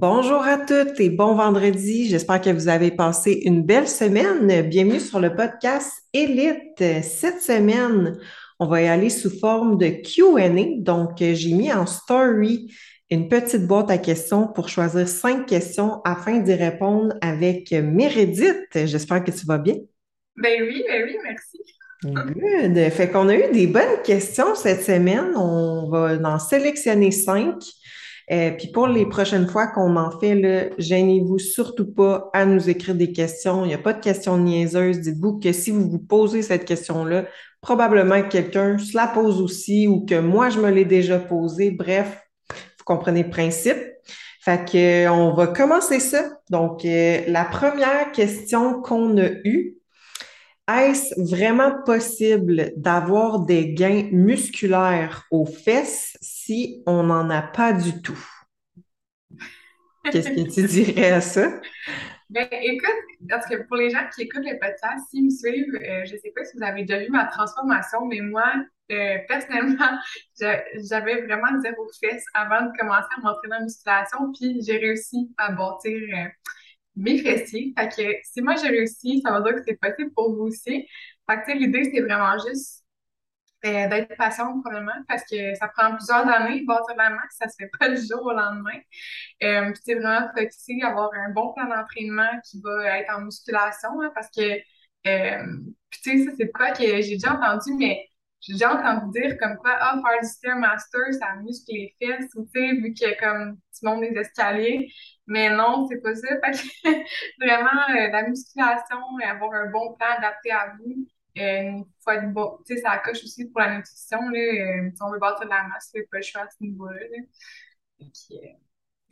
Bonjour à toutes et bon vendredi. J'espère que vous avez passé une belle semaine. Bienvenue sur le podcast Élite. Cette semaine, on va y aller sous forme de Q&A. Donc, j'ai mis en story une petite boîte à questions pour choisir cinq questions afin d'y répondre avec Mérédith. J'espère que tu vas bien. Ben oui, ben oui, merci. Good. Fait qu'on a eu des bonnes questions cette semaine. On va en sélectionner cinq. Euh, puis pour les prochaines fois qu'on en fait, gênez-vous surtout pas à nous écrire des questions. Il n'y a pas de questions niaiseuses. Dites-vous que si vous vous posez cette question-là, probablement que quelqu'un se la pose aussi ou que moi, je me l'ai déjà posée. Bref, vous comprenez le principe. Fait que, euh, on va commencer ça. Donc, euh, la première question qu'on a eue, est-ce vraiment possible d'avoir des gains musculaires aux fesses si on n'en a pas du tout? Qu'est-ce que tu dirais à ça? Ben, écoute, parce que pour les gens qui écoutent le podcast, s'ils me suivent, euh, je ne sais pas si vous avez déjà vu ma transformation, mais moi, euh, personnellement, j'avais vraiment zéro fesses avant de commencer à m'entraîner en musculation, puis j'ai réussi à bâtir euh, mes fessiers. Fait que si moi j'ai réussi, ça veut dire que c'est possible pour vous aussi. Fait que l'idée, c'est vraiment juste euh, d'être patient probablement parce que ça prend plusieurs années, bâtir la masse, ça se fait pas du jour au lendemain. Euh, puis c'est vraiment focusé, avoir un bon plan d'entraînement qui va être en musculation hein, parce que euh, tu sais, ça c'est quoi que j'ai déjà entendu, mais j'ai déjà entendu dire comme quoi, ah, faire du Stairmaster, ça muscle les fesses, tu sais, vu que comme tu montes des escaliers. Mais non, c'est pas ça. Fait que vraiment, euh, la musculation, avoir un bon plan adapté à vous. Euh, fois de bon, tu sais, ça coche aussi pour la nutrition, là. Euh, si on veut bâtir de la masse, il pas le choix à ce niveau-là. Là.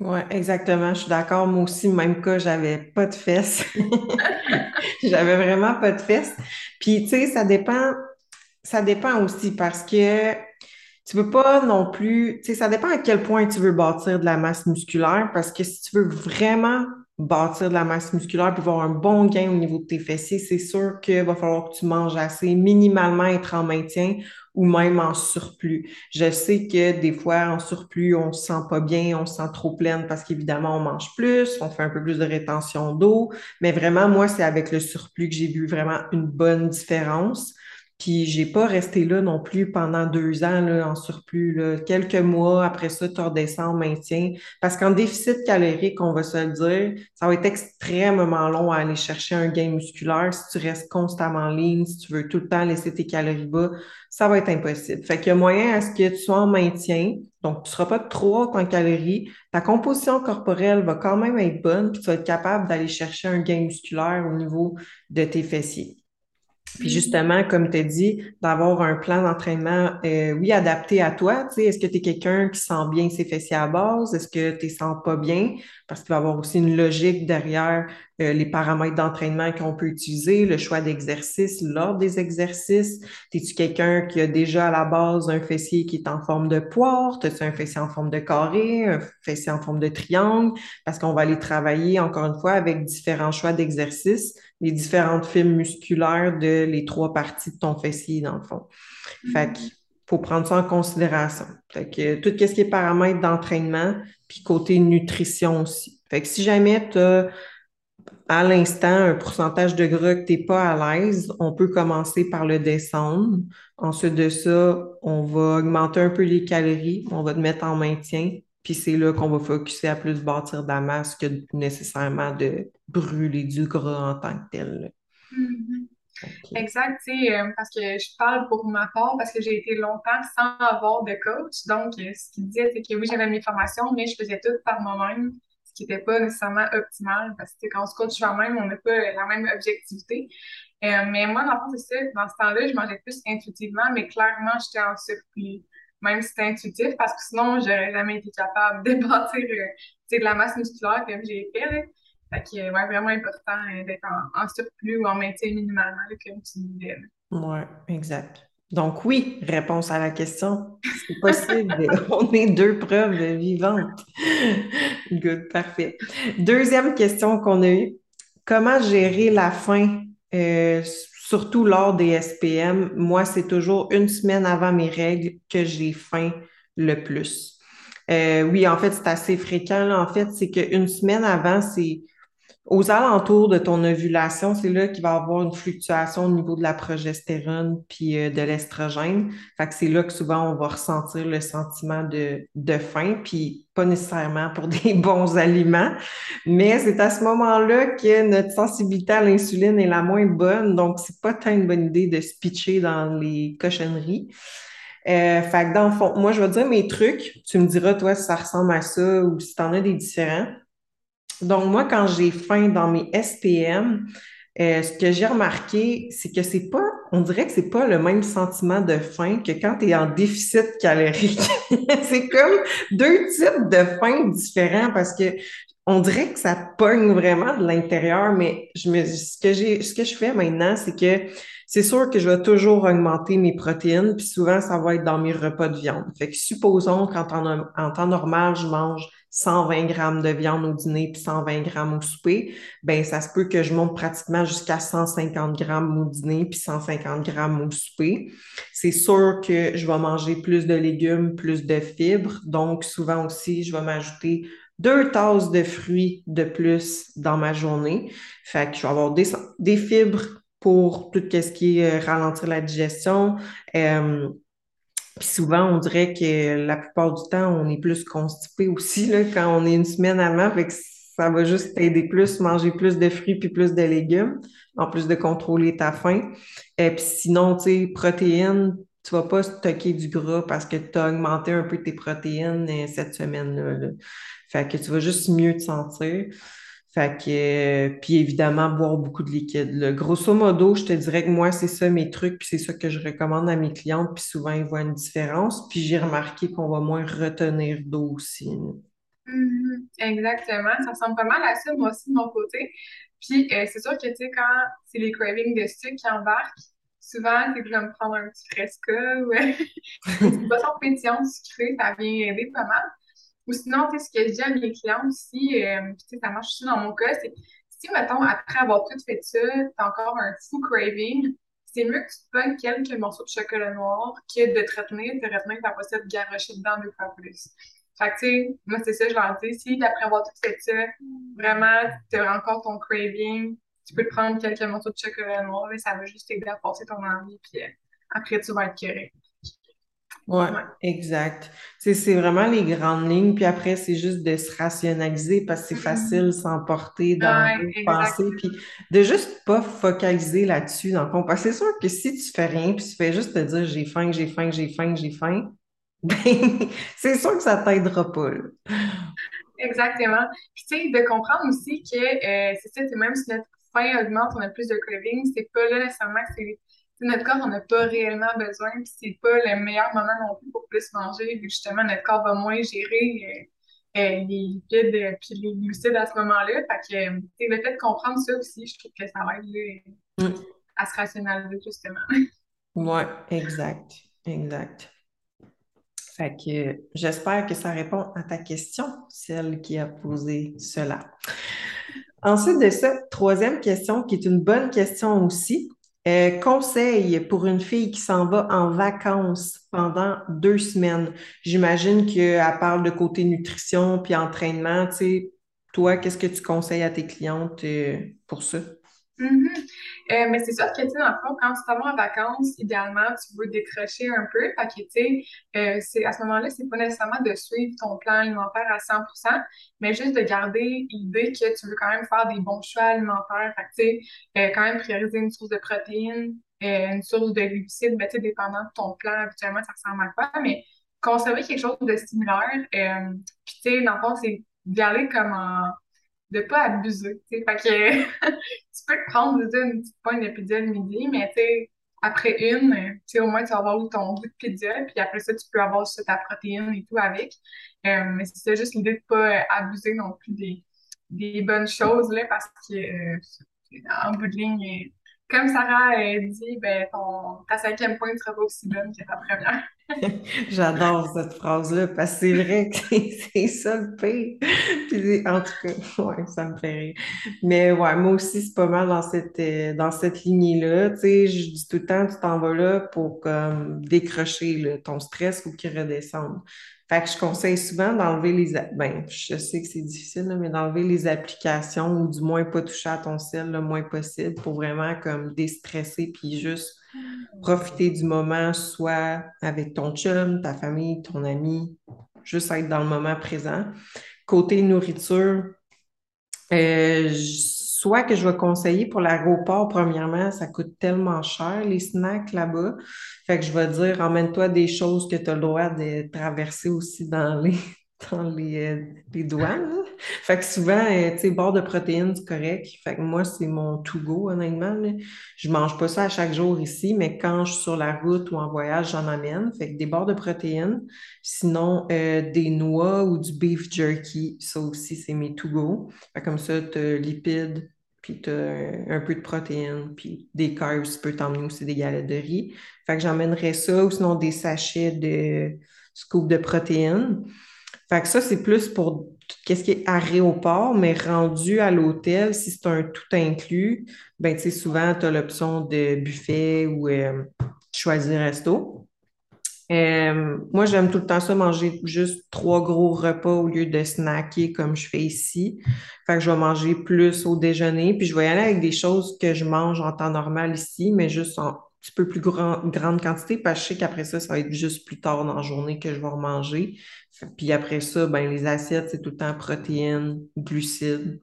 Oui, exactement. Je suis d'accord. Moi aussi, même cas, j'avais pas de fesses. j'avais vraiment pas de fesses. Puis, tu sais, ça dépend ça dépend aussi parce que tu veux pas non plus, tu sais, ça dépend à quel point tu veux bâtir de la masse musculaire parce que si tu veux vraiment bâtir de la masse musculaire puis avoir un bon gain au niveau de tes fessiers, c'est sûr qu'il va falloir que tu manges assez, minimalement être en maintien ou même en surplus. Je sais que des fois, en surplus, on se sent pas bien, on se sent trop pleine parce qu'évidemment, on mange plus, on fait un peu plus de rétention d'eau, mais vraiment, moi, c'est avec le surplus que j'ai vu vraiment une bonne différence. Puis j'ai pas resté là non plus pendant deux ans là, en surplus. Là. Quelques mois après ça, tu redescends en maintien. Parce qu'en déficit calorique, on va se le dire, ça va être extrêmement long à aller chercher un gain musculaire si tu restes constamment en ligne, si tu veux tout le temps laisser tes calories bas, ça va être impossible. Fait qu'il y a moyen à ce que tu sois en maintien. Donc, tu ne seras pas trop haut en calories. Ta composition corporelle va quand même être bonne, puis tu vas être capable d'aller chercher un gain musculaire au niveau de tes fessiers. Puis justement, comme tu as dit, d'avoir un plan d'entraînement, euh, oui, adapté à toi. Tu sais, est-ce que tu es quelqu'un qui sent bien ses fessiers à base? Est-ce que tu ne sens pas bien? Parce qu'il va y avoir aussi une logique derrière euh, les paramètres d'entraînement qu'on peut utiliser, le choix d'exercice, l'ordre des exercices. Es-tu quelqu'un qui a déjà à la base un fessier qui est en forme de poire? As-tu un fessier en forme de carré, un fessier en forme de triangle? Parce qu'on va aller travailler, encore une fois, avec différents choix d'exercices, les différentes fibres musculaires de les trois parties de ton fessier, dans le fond. Fait qu'il faut prendre ça en considération. Fait que tout ce qui est paramètres d'entraînement, puis côté nutrition aussi. Fait que si jamais tu à l'instant un pourcentage de gras que tu n'es pas à l'aise, on peut commencer par le descendre. Ensuite de ça, on va augmenter un peu les calories, on va te mettre en maintien, puis c'est là qu'on va focuser à plus bâtir de la masse que nécessairement de brûler du gras en tant que tel. Mm-hmm. Exact, tu sais, euh, parce que je parle pour ma part, parce que j'ai été longtemps sans avoir de coach. Donc, euh, ce qu'il disait, c'est que oui, j'avais mes formations, mais je faisais tout par moi-même qui n'était pas nécessairement optimal parce que quand on se coach soi-même, on n'a pas la même objectivité. Euh, mais moi, dans le fond, ça. Dans ce temps-là, je mangeais plus intuitivement, mais clairement, j'étais en surplus. Même si c'était intuitif, parce que sinon, j'aurais jamais été capable de bâtir euh, de la masse musculaire comme j'ai fait. Là. Fait que, ouais, vraiment important euh, d'être en, surplus ou en maintien minimalement, comme tu disais. Oui, exact. Donc oui, réponse à la question. C'est possible. On est deux preuves vivantes. Good, parfait. Deuxième question qu'on a eue. Comment gérer la faim, euh, surtout lors des SPM? Moi, c'est toujours une semaine avant mes règles que j'ai faim le plus. Euh, oui, en fait, c'est assez fréquent. En fait, c'est qu'une semaine avant, c'est aux alentours de ton ovulation, c'est là qu'il va y avoir une fluctuation au niveau de la progestérone puis euh, de l'estrogène. Fait que c'est là que souvent on va ressentir le sentiment de, de faim, puis pas nécessairement pour des bons aliments, mais c'est à ce moment-là que notre sensibilité à l'insuline est la moins bonne, donc c'est pas tant une bonne idée de se pitcher dans les cochonneries. Euh, fait que dans le fond, moi je vais dire mes trucs, tu me diras toi si ça ressemble à ça ou si tu en as des différents. Donc, moi, quand j'ai faim dans mes SPM, euh, ce que j'ai remarqué, c'est que c'est pas, on dirait que c'est pas le même sentiment de faim que quand tu es en déficit calorique. c'est comme deux types de faim différents parce que on dirait que ça pogne vraiment de l'intérieur, mais je me, ce que j'ai, ce que je fais maintenant, c'est que c'est sûr que je vais toujours augmenter mes protéines, puis souvent, ça va être dans mes repas de viande. Fait que supposons qu'en en temps normal, je mange 120 grammes de viande au dîner puis 120 grammes au souper, ben ça se peut que je monte pratiquement jusqu'à 150 grammes au dîner puis 150 grammes au souper. C'est sûr que je vais manger plus de légumes, plus de fibres. Donc, souvent aussi, je vais m'ajouter deux tasses de fruits de plus dans ma journée. Fait que je vais avoir des, fibres pour tout ce qui est euh, ralentir la digestion. Euh, puis souvent, on dirait que la plupart du temps, on est plus constipé aussi là, quand on est une semaine avant. Fait que ça va juste t'aider plus, manger plus de fruits puis plus de légumes, en plus de contrôler ta faim. Et puis sinon, tu sais, protéines, tu vas pas stocker du gras parce que tu as augmenté un peu tes protéines euh, cette semaine-là. Là. Fait que tu vas juste mieux te sentir. Fait que, puis évidemment, boire beaucoup de liquide. Grosso modo, je te dirais que moi, c'est ça mes trucs, puis c'est ça que je recommande à mes clientes, puis souvent, ils voient une différence. Puis j'ai remarqué qu'on va moins retenir d'eau aussi. Mm-hmm. exactement. Ça ressemble pas mal à ça, moi aussi, de mon côté. Puis euh, c'est sûr que, tu sais, quand c'est les cravings de sucre qui embarquent, souvent, c'est que je vais me prendre un petit fresca ou une boisson pétillante sucrée, ça vient aider pas mal. Ou sinon, tu ce que je dis à mes clients aussi, euh, tu sais, ça marche aussi dans mon cas, c'est si, mettons, après avoir tout fait ça, t'as encore un fou craving, c'est mieux que tu te pognes quelques morceaux de chocolat noir que de te retenir, de retenir, t'as pas ça de garocher dedans deux fois plus. Fait que, tu sais, moi, c'est ça, je leur dis, si après avoir tout fait ça, vraiment, t'as encore ton craving, tu peux te prendre quelques morceaux de chocolat noir, et ça va juste t'aider à passer ton envie, puis euh, après, tu vas être correct. Oui, exact. c'est vraiment les grandes lignes, puis après, c'est juste de se rationaliser parce que c'est mm-hmm. facile s'emporter dans le passé, puis de juste pas focaliser là-dessus dans c'est sûr que si tu fais rien, puis tu fais juste te dire j'ai faim, j'ai faim, j'ai faim, j'ai faim, ben, c'est sûr que ça t'aidera pas. Exactement. Puis tu sais, de comprendre aussi que euh, c'est ça, même si notre faim augmente, on a plus de craving, c'est pas là nécessairement que c'est notre corps, on n'a pas réellement besoin, puis c'est pas le meilleur moment non plus pour plus manger, vu que justement notre corps va moins gérer euh, euh, les lipides et puis les glucides à ce moment-là. Fait que le fait de comprendre ça aussi, je trouve que ça va aider mm. à se rationaliser justement. Oui, exact, exact. Fait que j'espère que ça répond à ta question, celle qui a posé cela. Ensuite de ça, troisième question, qui est une bonne question aussi. Euh, conseil pour une fille qui s'en va en vacances pendant deux semaines. J'imagine qu'elle parle de côté nutrition puis entraînement. Tu sais, toi, qu'est-ce que tu conseilles à tes clientes euh, pour ça? Mm-hmm. Euh, mais c'est sûr que, dans le fond, quand tu t'en vas en vacances, idéalement, tu veux décrocher un peu. Fait que, euh, à ce moment-là, c'est pas nécessairement de suivre ton plan alimentaire à 100% mais juste de garder l'idée que tu veux quand même faire des bons choix alimentaires. Euh, quand même prioriser une source de protéines, une source de glucides, ben, tu dépendant de ton plan, habituellement, ça ressemble à quoi, mais conserver quelque chose de similaire. Puis, tu sais, dans le fond, c'est d'y comme en de pas abuser. Que tu peux te prendre une petite pointe de pizza le midi, mais après une, au moins tu vas avoir ton goût de pizza, puis après ça, tu peux avoir ta protéine et tout avec. Euh, mais c'est juste l'idée de pas abuser non plus des, des bonnes choses, là, parce que euh, en bout de ligne, comme Sarah a dit, ben, ton, ta cinquième pointe sera pas aussi bonne que ta première. J'adore cette phrase-là parce que c'est vrai que c'est ça le pire. en tout cas, ouais, ça me fait rire. Mais ouais, moi aussi, c'est pas mal dans cette, euh, dans cette lignée-là. Tu sais, je dis tout le temps, tu t'en vas là pour comme décrocher ton stress ou qu'il redescende. Fait que je conseille souvent d'enlever les... Ben, je sais que c'est difficile, mais d'enlever les applications ou du moins pas toucher à ton ciel le moins possible pour vraiment comme déstresser puis juste profiter du moment, soit avec ton chum, ta famille, ton ami, juste être dans le moment présent. Côté nourriture, euh, soit que je vais conseiller pour l'aéroport, premièrement, ça coûte tellement cher, les snacks là-bas. Fait que je vais dire, emmène-toi des choses que tu as le droit de traverser aussi dans les, dans les, euh, les. Fait que souvent, euh, tu sais, bord de protéines, c'est correct. Fait que moi, c'est mon to-go, honnêtement. Là. Je mange pas ça à chaque jour ici, mais quand je suis sur la route ou en voyage, j'en amène. Fait que des bords de protéines. Sinon, euh, des noix ou du beef jerky, ça aussi, c'est mes to-go. Fait comme ça, tu as lipides, puis tu un peu de protéines, puis des carbs, tu peux t'emmener aussi des galettes de riz. Fait que j'emmènerais ça, ou sinon des sachets de scoop de protéines. Fait que ça, c'est plus pour qu'est-ce qui est aéroport, mais rendu à l'hôtel, si c'est un tout inclus, ben, tu sais, souvent, tu as l'option de buffet ou euh, choisir resto. Euh, moi, j'aime tout le temps ça, manger juste trois gros repas au lieu de snacker comme je fais ici. Fait que je vais manger plus au déjeuner, puis je vais y aller avec des choses que je mange en temps normal ici, mais juste en petit peu plus grande quantité parce que je sais qu'après ça, ça va être juste plus tard dans la journée que je vais remanger. Puis après ça, ben, les assiettes, c'est tout le temps protéines, glucides,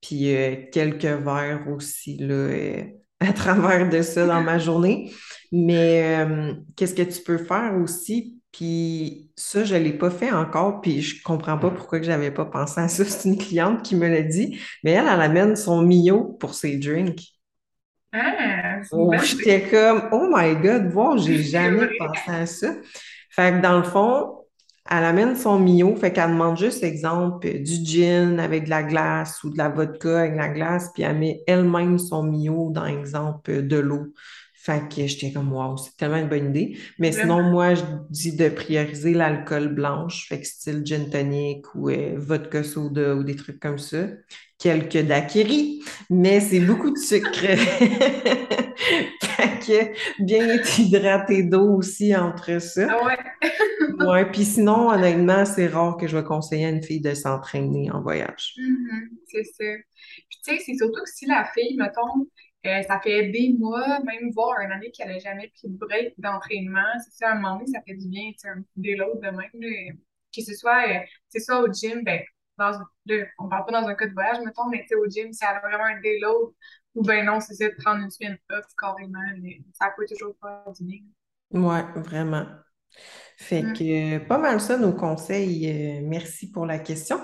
puis euh, quelques verres aussi là, euh, à travers de ça dans ma journée. Mais euh, qu'est-ce que tu peux faire aussi? Puis ça, je ne l'ai pas fait encore, puis je comprends pas pourquoi je n'avais pas pensé à ça. C'est une cliente qui me l'a dit, mais elle, elle amène son Mio pour ses drinks. Ah, j'étais comme, oh my God, wow, j'ai jamais pensé à ça. Fait que dans le fond, elle amène son Mio, fait qu'elle demande juste, exemple, du gin avec de la glace ou de la vodka avec de la glace, puis elle met elle-même son Mio dans, exemple, de l'eau. Fait que j'étais comme, wow, c'est tellement une bonne idée. Mais sinon, moi, je dis de prioriser l'alcool blanche, fait que style gin tonic ou euh, vodka soda ou des trucs comme ça. Quelques daiquiris, mais c'est beaucoup de sucre. que bien être hydraté d'eau aussi entre ça. Ah ouais. ouais, puis sinon, honnêtement, c'est rare que je vais conseiller à une fille de s'entraîner en voyage. Mm-hmm, c'est ça. Puis tu sais, c'est surtout que si la fille, mettons, euh, ça fait des mois, même voire une année qu'elle n'a jamais pris de break d'entraînement. C'est ça, à un moment donné, ça fait du bien, tu sais, un petit déload de même. que ce soit, euh, c'est soit au gym, ben, dans, le, on parle pas dans un cas de voyage, mettons, mais au gym, si elle a vraiment un déload, ou ben non, c'est ça, de prendre une semaine off carrément, mais ça peut toujours du bien. Ouais, vraiment. Fait mm. que pas mal ça, nos conseils. Euh, merci pour la question.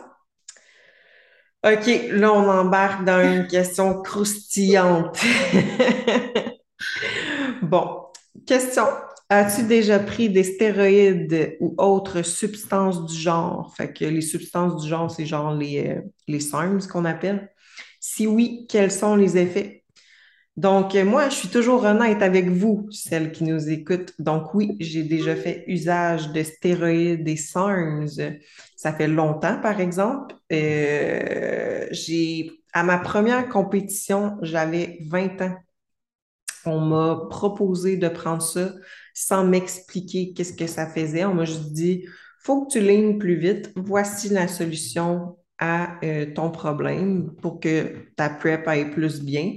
OK, là, on embarque dans une question croustillante. bon, question. As-tu déjà pris des stéroïdes ou autres substances du genre? Fait que les substances du genre, c'est genre les, euh, les SARMs qu'on appelle. Si oui, quels sont les effets? Donc, euh, moi, je suis toujours honnête avec vous, celles qui nous écoutent. Donc, oui, j'ai déjà fait usage de stéroïdes et SARMs. Ça fait longtemps, par exemple. Euh, j'ai, à ma première compétition, j'avais 20 ans. On m'a proposé de prendre ça sans m'expliquer qu'est-ce que ça faisait. On m'a juste dit, faut que tu lignes plus vite. Voici la solution à euh, ton problème pour que ta prep aille plus bien.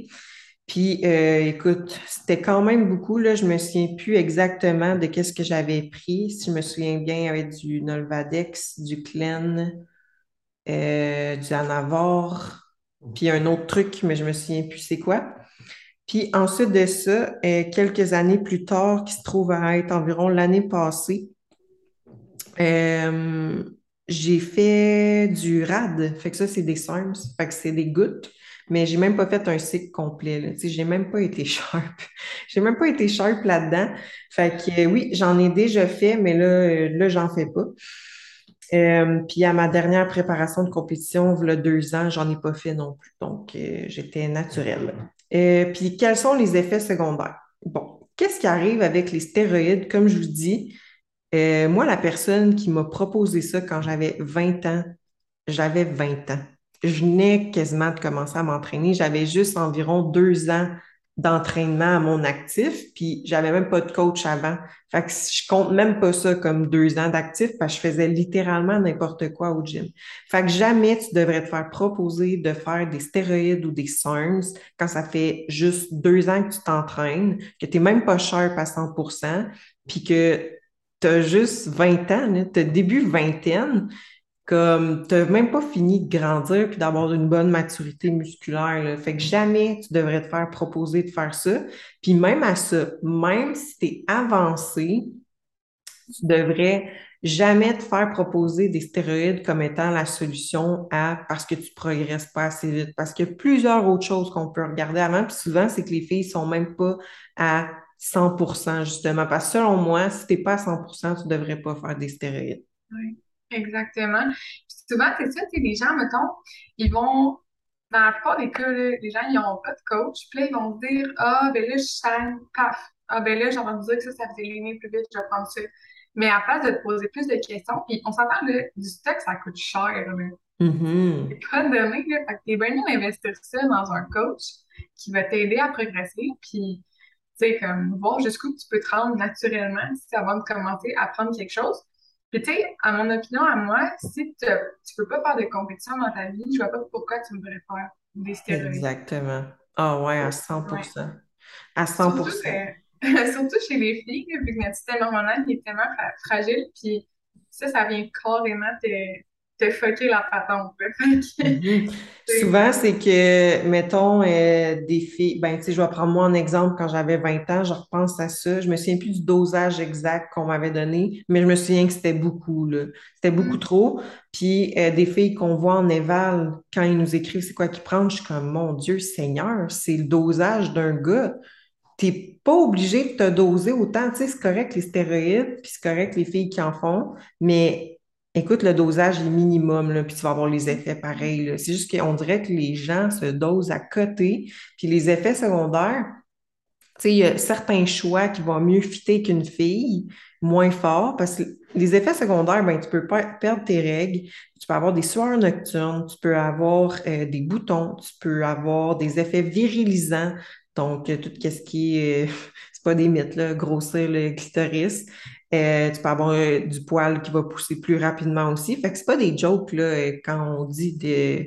Puis, euh, écoute, c'était quand même beaucoup. Là, je me souviens plus exactement de qu'est-ce que j'avais pris. Si je me souviens bien, il y avait du Nolvadex, du Clen, euh, du Anavor, puis un autre truc, mais je me souviens plus c'est quoi. Puis ensuite de ça, quelques années plus tard, qui se trouve à être environ l'année passée, j'ai fait du RAD. Fait que ça, c'est des SARMs. Fait que c'est des gouttes mais j'ai même pas fait un cycle complet. Là. J'ai même pas été sharp. j'ai même pas été sharp là-dedans. Fait que oui, j'en ai déjà fait, mais là, euh, là, j'en fais pas. Euh, puis à ma dernière préparation de compétition, il y a deux ans, j'en ai pas fait non plus. Donc, euh, j'étais naturelle. puis quels sont les effets secondaires? Bon, qu'est-ce qui arrive avec les stéroïdes? Comme je vous dis, moi, la personne qui m'a proposé ça quand j'avais 20 ans, j'avais 20 ans je venais quasiment de commencer à m'entraîner. J'avais juste environ deux ans d'entraînement à mon actif, puis j'avais même pas de coach avant. Fait que je compte même pas ça comme deux ans d'actif parce que je faisais littéralement n'importe quoi au gym. Fait que jamais tu devrais te faire proposer de faire des stéroïdes ou des SARMs quand ça fait juste deux ans que tu t'entraînes, que tu n'es même pas cher à 100% puis que tu as juste 20 ans, tu as début vingtaine, comme tu n'as même pas fini de grandir puis d'avoir une bonne maturité musculaire. Fait que jamais tu devrais te faire proposer de faire ça. Puis même à ça, même si tu es avancé, tu devrais jamais te faire proposer des stéroïdes comme étant la solution à parce que tu progresses pas assez vite. Parce qu'il y a plusieurs autres choses qu'on peut regarder avant. Puis souvent, c'est que les filles sont même pas à 100% justement. Parce que selon moi, si tu n'es pas à 100% tu ne devrais pas faire des stéroïdes. Oui. Exactement. souvent, c'est ça, tu les gens, mettons, ils vont, dans la plupart des cas, les gens, ils n'ont pas de coach, puis là, ils vont dire, ah, ben là, je saigne, paf. Ah, ben là, j'ai envie dire que ça, ça faisait l'aîner plus vite, je vais prendre ça. Mais à place de te poser plus de questions, puis on s'entend, du stock, ça coûte cher, là. Mm-hmm. C'est pas donné, là. Fait que t'es bien mieux d'investir ça dans un coach qui va t'aider à progresser, puis, sais, comme, voir jusqu'où tu peux te rendre naturellement, si avant de commencer à apprendre quelque chose. Puis, tu sais, à mon opinion, à moi, si tu ne peux pas faire de compétition dans ta vie, je vois pas pourquoi tu voudrais faire des stéroïdes. Exactement. Ah ouais, à 100 À 100 surtout, surtout, chez les filles, vu que notre système hormonal est tellement fragile, puis ça, ça vient carrément te, te fucker la patente. Souvent, c'est que, mettons, euh, des filles, ben, tu sais, je vais prendre moi en exemple, quand j'avais 20 ans, je repense à ça. Je me souviens plus du dosage exact qu'on m'avait donné, mais je me souviens que c'était beaucoup, là. C'était beaucoup mhm. trop. Puis, euh, des filles qu'on voit en éval, quand ils nous écrivent c'est quoi qu'ils prennent, je suis comme, mon Dieu Seigneur, c'est le dosage d'un gars. T'es pas obligé de te doser autant. Tu sais, c'est correct les stéroïdes, puis c'est correct les filles qui en font, mais Écoute, le dosage est minimum, là, puis tu vas avoir les effets pareils. C'est juste qu'on dirait que les gens se dosent à côté, puis les effets secondaires, tu sais, il y a certains choix qui vont mieux fitter qu'une fille, moins fort, parce que les effets secondaires, ben, tu peux perdre tes règles, tu peux avoir des sueurs nocturnes, tu peux avoir euh, des boutons, tu peux avoir des effets virilisants, donc tout ce qui est, c'est pas des mythes, là, grossir le clitoris. Euh, tu peux avoir euh, du poil qui va pousser plus rapidement aussi. Fait que c'est pas des jokes là, euh, quand on dit de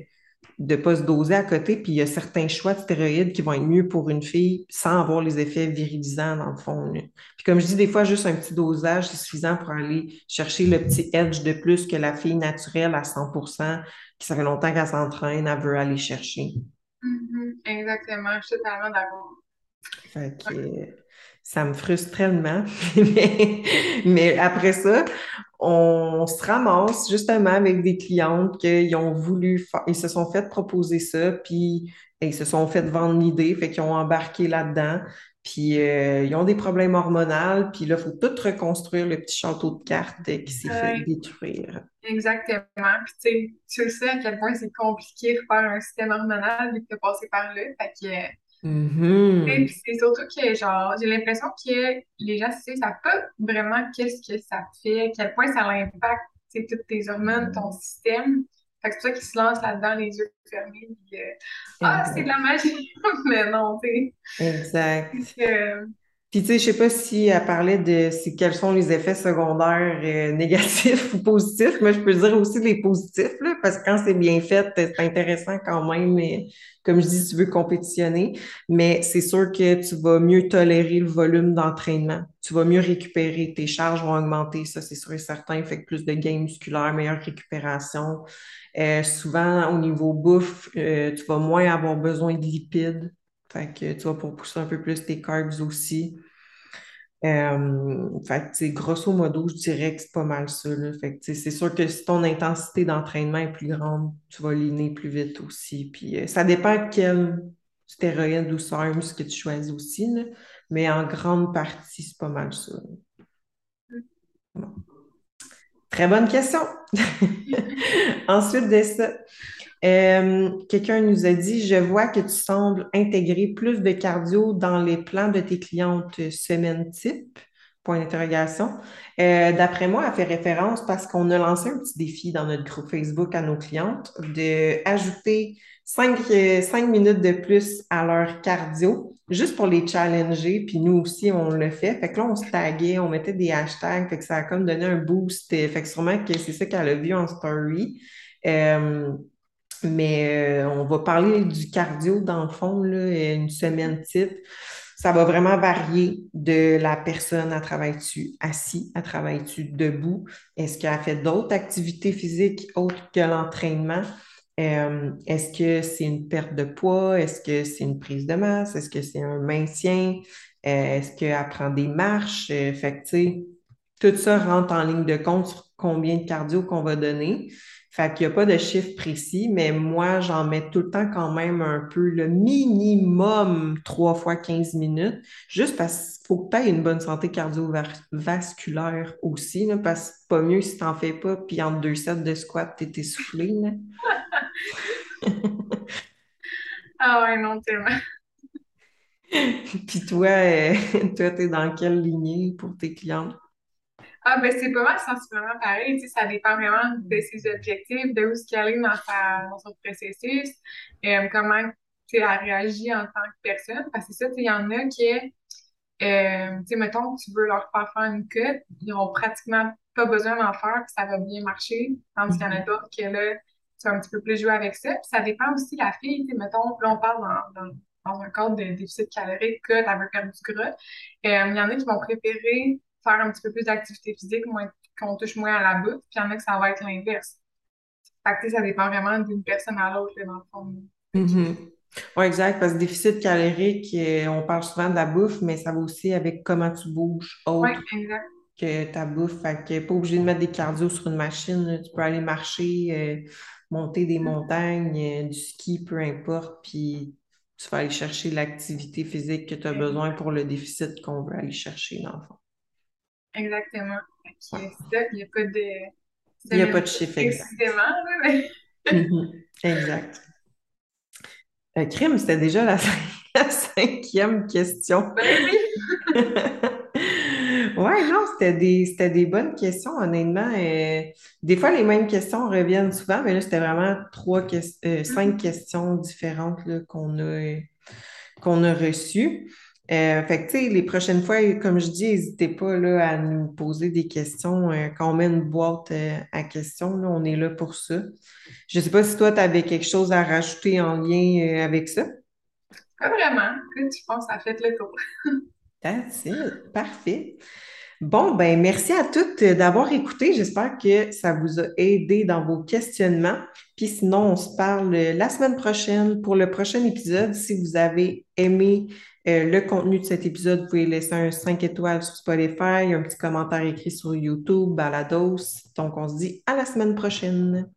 ne pas se doser à côté, puis il y a certains choix de stéroïdes qui vont être mieux pour une fille sans avoir les effets virilisants dans le fond. Puis comme je dis, des fois, juste un petit dosage, c'est suffisant pour aller chercher le petit edge de plus que la fille naturelle à 100% qui ça fait longtemps qu'elle s'entraîne, elle veut aller chercher. Mm-hmm. exactement, je suis totalement d'accord. Fait que, ça me frustre tellement. mais, après ça, on se ramasse justement avec des clientes qui ont voulu, ils se sont fait proposer ça, puis ils se sont fait vendre l'idée, fait qu'ils ont embarqué là-dedans. Puis euh, ils ont des problèmes hormonaux, puis là, il faut tout reconstruire le petit château de cartes qui s'est fait détruire. Exactement. Puis tu sais à quel point c'est compliqué de faire un système hormonal vu que tu passé par là. Fait que Mm-hmm. Et puis c'est surtout que, genre, j'ai l'impression que les gens, ne savent pas vraiment qu'est-ce que ça fait, à quel point ça impacte, toutes tes hormones, ton système. Fait que c'est pour ça qu'ils se lancent là-dedans, les yeux fermés. Puis, euh, ah, c'est de la magie! Mais non, tu sais. Exact. Puis, tu sais, je sais pas si elle parlait de quels sont les effets secondaires euh, négatifs ou positifs, mais je peux dire aussi les positifs, là, parce que quand c'est bien fait, c'est intéressant quand même, mais comme je dis, si tu veux compétitionner. Mais c'est sûr que tu vas mieux tolérer le volume d'entraînement. Tu vas mieux récupérer. Tes charges vont augmenter, ça, c'est sûr et certain. Fait que plus de gains musculaires, meilleure récupération. Euh, souvent, au niveau bouffe, euh, tu vas moins avoir besoin de lipides fait que tu vas pour pousser un peu plus tes carbs aussi. Euh, fait grosso modo, je dirais que c'est pas mal ça. Fait que, c'est sûr que si ton intensité d'entraînement est plus grande, tu vas liner plus vite aussi. Puis euh, ça dépend quel stéroïde ou SARMs que tu choisis aussi, mais en grande partie, c'est pas mal ça. Très bonne question. Ensuite de ça, euh, quelqu'un nous a dit, je vois que tu sembles intégrer plus de cardio dans les plans de tes clientes semaine type. Point d'interrogation. Euh, d'après moi, elle fait référence parce qu'on a lancé un petit défi dans notre groupe Facebook à nos clientes de ajouter cinq, euh, cinq minutes de plus à leur cardio, juste pour les challenger. Puis nous aussi, on le fait. Fait que là, on se taguait, on mettait des hashtags. Fait que ça a comme donné un boost. Fait que sûrement que c'est ça qu'elle a vu en story. Euh, mais on va parler du cardio dans le fond, là, une semaine type ça va vraiment varier de la personne. à travaille-tu assis? à travaille-tu debout? Est-ce qu'elle fait d'autres activités physiques autres que l'entraînement? Euh, est-ce que c'est une perte de poids? Est-ce que c'est une prise de masse? Est-ce que c'est un maintien? Euh, est-ce qu'elle prend des marches? Euh, fait que, tout ça rentre en ligne de compte sur combien de cardio qu'on va donner. Fait qu'il n'y a pas de chiffre précis, mais moi, j'en mets tout le temps quand même un peu le minimum 3 fois 15 minutes, juste parce qu'il faut que tu aies une bonne santé cardiovasculaire aussi, là, parce que pas mieux si tu n'en fais pas, puis entre deux sets de squat, tu es essoufflé. ah ouais, non, tellement. puis toi, euh, toi, tu es dans quelle lignée pour tes clients? Ah, ben c'est pas mal sensiblement pareil. Tu sais, ça dépend vraiment de ses objectifs, de où ce qu'elle est dans, sa, dans son processus, et euh, comment tu sais, elle réagit en tant que personne. Parce que ça, il y en a qui, euh, tu sais, mettons que tu veux leur faire faire une cut, ils n'ont pratiquement pas besoin d'en faire, puis ça va bien marcher. Tandis qu'il y en a mm-hmm. d'autres qui, là, tu vas un petit peu plus jouer avec ça. Puis ça dépend aussi de la fille. Tu sais, mettons, là, on parle dans, dans, dans un cadre de déficit calorique, cut, elle veut perdre du gras. Euh, il y en a qui vont préférer faire un petit peu plus d'activité physique, qu'on touche moins à la bouffe, puis il y en a que ça va être l'inverse. Fait que, ça dépend vraiment d'une personne à l'autre, dans le fond. Mm-hmm. Oui, exact, parce que déficit calorique, euh, on parle souvent de la bouffe, mais ça va aussi avec comment tu bouges autre que ta bouffe. Fait que pas obligé de mettre des cardio sur une machine. Tu peux aller marcher, euh, monter des mm-hmm. montagnes, euh, du ski, peu importe, puis tu vas aller chercher l'activité physique que tu as besoin pour le déficit qu'on veut aller chercher dans le fond. Exactement. il n'y a pas de. Il n'y a pas de chiffre exact. Mhm. Exact. Euh, crime, c'était déjà la, cinquième question. Ben oui. ouais, non, c'était des, des bonnes questions, honnêtement. Euh, des fois, les mêmes questions reviennent souvent, mais là, c'était vraiment trois euh, cinq mhm. questions différentes qu'on a, qu'on a reçues. Euh, fait que, les prochaines fois, comme je dis, n'hésitez pas là, à nous poser des questions. Euh, quand on met une boîte euh, à questions, là, on est là pour ça. Je ne sais pas si toi, tu avais quelque chose à rajouter en lien avec ça? Pas vraiment. Je pense que ça fait le tour. That's it. Parfait. Bon, ben merci à toutes d'avoir écouté. J'espère que ça vous a aidé dans vos questionnements. Puis sinon, on se parle la semaine prochaine pour le prochain épisode. Si vous avez aimé euh, le contenu de cet épisode, vous pouvez laisser un 5 étoiles sur Spotify, un petit commentaire écrit sur YouTube, Balados. Donc, on se dit à la semaine prochaine.